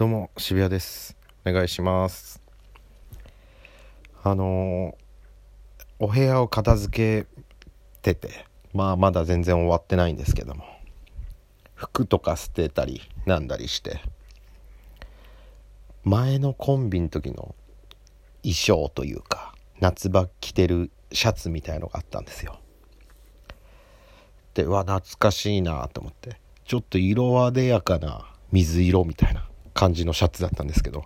どうも渋谷です。お願いします。あのー、お部屋を片付けててまあまだ全然終わってないんですけども服とか捨てたりなんだりして前のコンビの時の衣装というか夏場着てるシャツみたいのがあったんですよ。でわ懐かしいなと思ってちょっと色あでやかな水色みたいな感じのシャツだったんですけど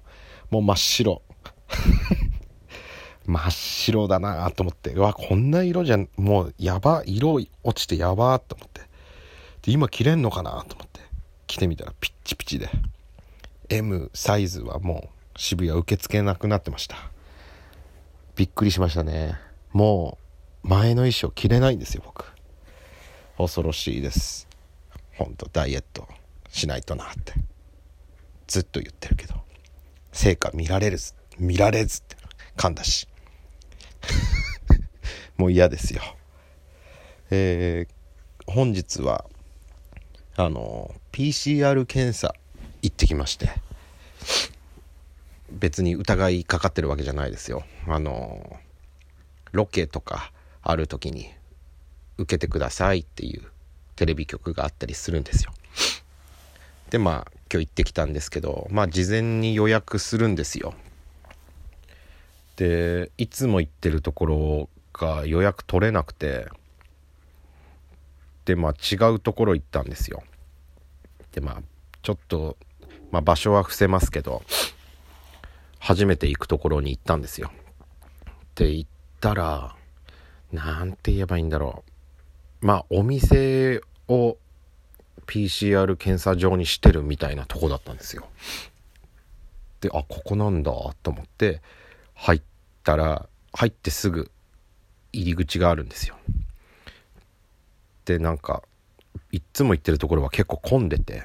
もう真っ白。真っ白だなと思ってうわこんな色じゃもうやば色落ちてやばと思って。で今着れんのかなと思って着てみたらピッチピチで。M サイズはもう渋谷受け付けなくなってました。びっくりしましたね。もう前の衣装着れないんですよ僕。恐ろしいです。ほんとダイエットしないとなって。ずっと言ってるけど成果見られる見られずって噛んだし。もう嫌ですよ。えー、本日はあの PCR 検査行ってきまして別に疑いかかってるわけじゃないですよ。あのロケとかある時に受けてくださいっていうテレビ局があったりするんですよ。でまあ今日行ってきたんですけどまあ事前に予約するんですよ。でいつも行ってるところが予約取れなくてでまあ違うところ行ったんですよ。でまあちょっと、まあ、場所は伏せますけど初めて行くところに行ったんですよ。で行ったらなんて言えばいいんだろう。まあお店を PCR 検査場にしてるみたいなとこだったんですよ。であここなんだと思って入ったら入ってすぐ入り口があるんですよ。でなんかいっつも行ってるところは結構混んでて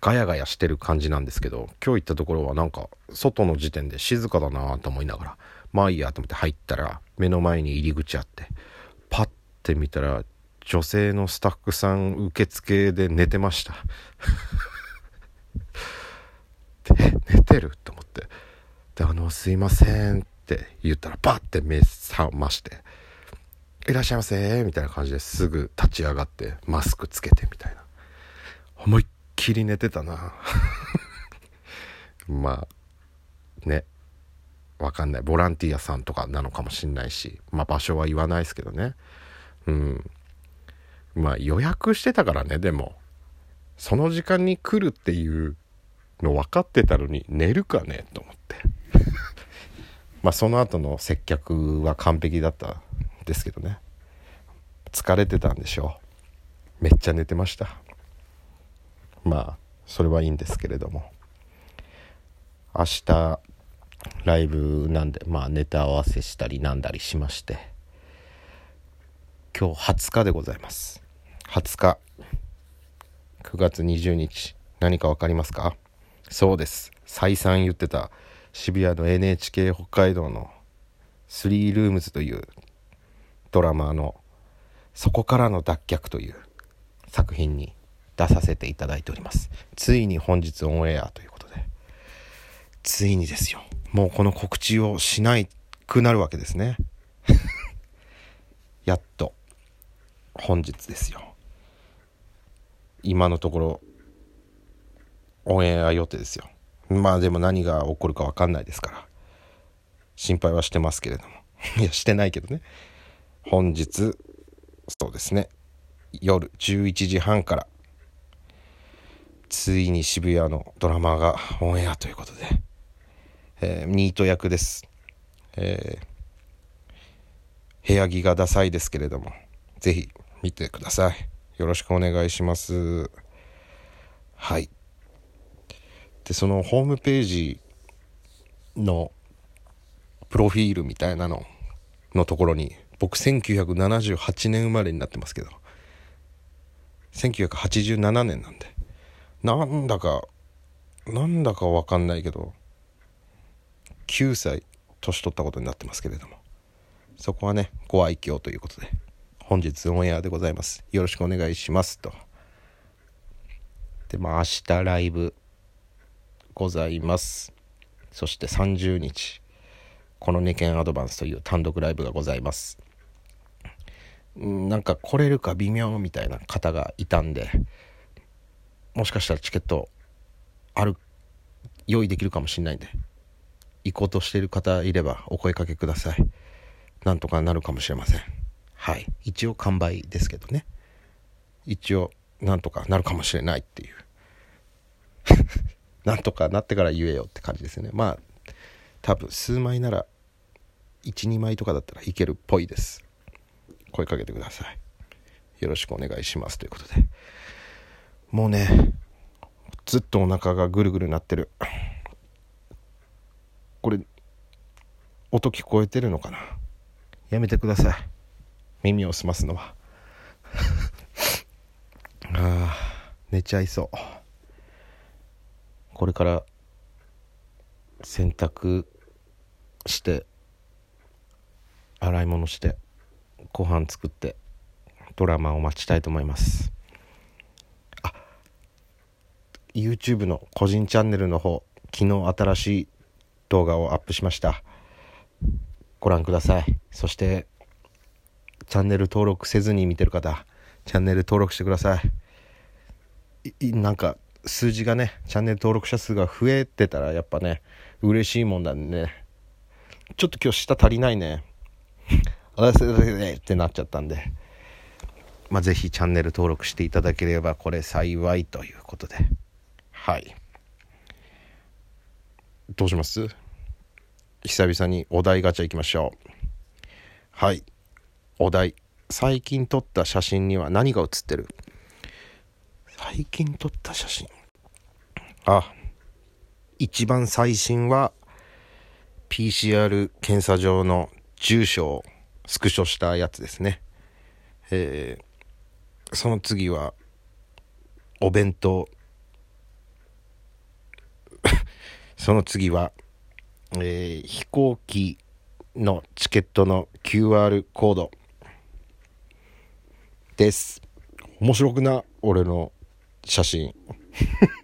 ガヤガヤしてる感じなんですけど今日行ったところはなんか外の時点で静かだなと思いながらまあいいやと思って入ったら目の前に入り口あってパッて見たら女性のスタッフさん受付で寝てました。で寝てると思って。であのすいませんって言ったらバッて目覚まして。いらっしゃいませみたいな感じですぐ立ち上がってマスクつけてみたいな。思いっきり寝てたな。まあね。わかんない。ボランティアさんとかなのかもしんないし。まあ場所は言わないですけどね。うん。まあ予約してたからね、でも。その時間に来るっていうの分かってたのに寝るかねと思って。まあその後の接客は完璧だったんですけどね。疲れてたんでしょう。めっちゃ寝てました。まあそれはいいんですけれども。明日ライブなんでまあネタ合わせしたりなんだりしまして今日20日でございます20日。9月20日。何か分かりますか？そうです。再三言ってた。渋谷の NHK 北海道の「スリールームズ」というドラマの「そこからの脱却」という作品に出させていただいております。ついに本日オンエアということで。ついにですよ。もうこの告知をしないくなるわけですね。やっと本日ですよ今のところオンエア予定ですよ。まあでも何が起こるか分かんないですから。心配はしてますけれども。いやしてないけどね。本日そうですね。夜11時半からついに渋谷のドラマがオンエアということで、えー、ニート役です、えー、部屋着がダサいですけれどもぜひ見てください。よろしくお願いします。はい。で、そのホームページのプロフィールみたいなののところに、僕1978年生まれになってますけど、1987年なんで、なんだか、なんだかわかんないけど、9歳年取ったことになってますけれども、そこはね、ご愛嬌ということで。本日オンエアでございます。よろしくお願いします。と。で、まあ明日ライブございます。そして30日このネケンアドバンスという単独ライブがございます。なんか来れるか微妙みたいな方がいたんでもしかしたらチケットある用意できるかもしれないんで行こうとしてる方いればお声かけください。なんとかなるかもしれません。はい。一応完売ですけどね。一応なんとかなるかもしれないっていう。なんとかなってから言えよって感じですね。まあ多分数枚なら12枚とかだったらいけるっぽいです。声かけてください。よろしくお願いしますということで。もうねずっとお腹がぐるぐるなってる。これ音聞こえてるのかな？やめてください。耳を澄ますのは。あ寝ちゃいそう。これから洗濯して洗い物してご飯作ってドラマを待ちたいと思います。あ YouTube の個人チャンネルの方昨日新しい動画をアップしました。ご覧ください。そしてチャンネル登録せずに見てる方チャンネル登録してください。なんか数字がねチャンネル登録者数が増えてたらやっぱね嬉しいもんなんでね。ちょっと今日下足りないね。あせせってなっちゃったんで。まあぜひチャンネル登録していただければこれ幸いということで。はい。どうします？久々にお題ガチャいきましょう。はい。お題。最近撮った写真には何が写ってる？最近撮った写真。あ一番最新は PCR 検査場の住所をスクショしたやつですね。えー、その次はお弁当。その次は、えー、飛行機のチケットの QR コードです。面白くな俺の写真。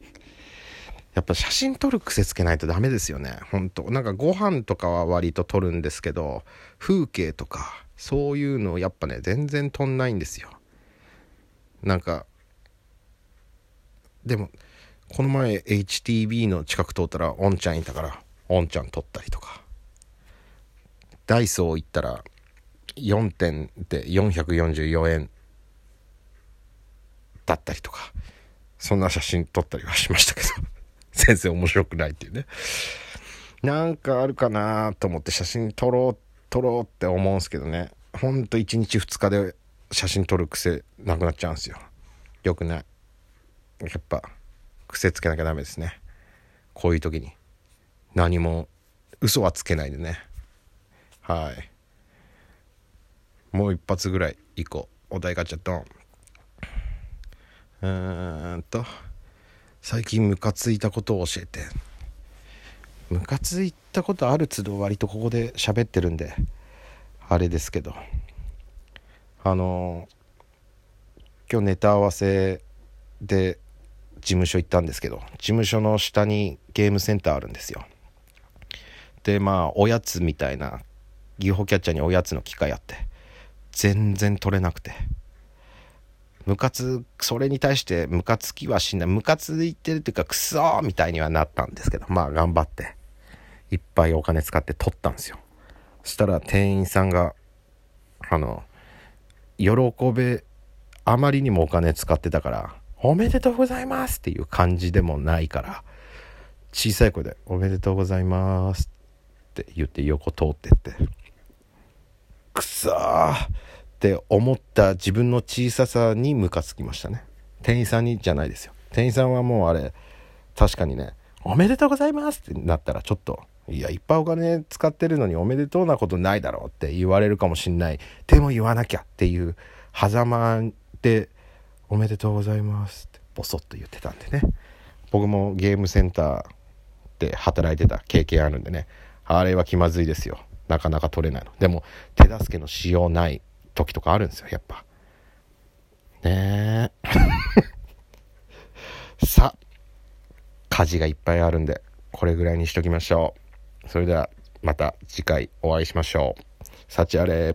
やっぱ写真撮る癖つけないとダメですよね。本当。なんかご飯とかは割と撮るんですけど風景とかそういうのやっぱね全然撮んないんですよ。なんかでもこの前 HTB の近く通ったらおんちゃんいたからおんちゃん撮ったりとか。ダイソー行ったら4点で444円だったりとかそんな写真撮ったりはしましたけど 全然面白くないっていうね。なんかあるかなと思って写真撮ろう撮ろうって思うんすけどね。ほんと1日2日で写真撮る癖なくなっちゃうんすよ。よくない。やっぱ癖つけなきゃダメですね。こういう時に。何も嘘はつけないでね。はい。もう一発ぐらい行こう。お題ガチャドン。うーんと最近ムカついたことを教えて。ムカついたことある都度割とここで喋ってるんであれですけど。あの今日ネタ合わせで事務所行ったんですけど事務所の下にゲームセンターあるんですよ。でまあおやつみたいな UFO キャッチャーにおやつの機械あって全然取れなくて。ムカつそれに対してムカつきはしない。ムカついてるっていうかクソーみたいにはなったんですけどまあ頑張っていっぱいお金使って取ったんですよ。そしたら店員さんがあの喜べあまりにもお金使ってたからおめでとうございますっていう感じでもないから、小さい声でおめでとうございますって言って横通ってって、くそーって思った自分の小ささにムカつきましたね。店員さんにじゃないですよ。店員さんはもうあれ、確かにね、おめでとうございますってなったらちょっと、いや、いっぱいお金使ってるのにおめでとうなことないだろうって言われるかもしんない。でも言わなきゃっていう狭間でおめでとうございます」ってボソッと言ってたんでね僕もゲームセンターで働いてた経験あるんでねあれは気まずいですよなかなか取れないのでも手助けのしようない時とかあるんですよやっぱねえ さ家事がいっぱいあるんで、これぐらいにしときましょう。それでは、また次回お会いしましょう。幸あれ。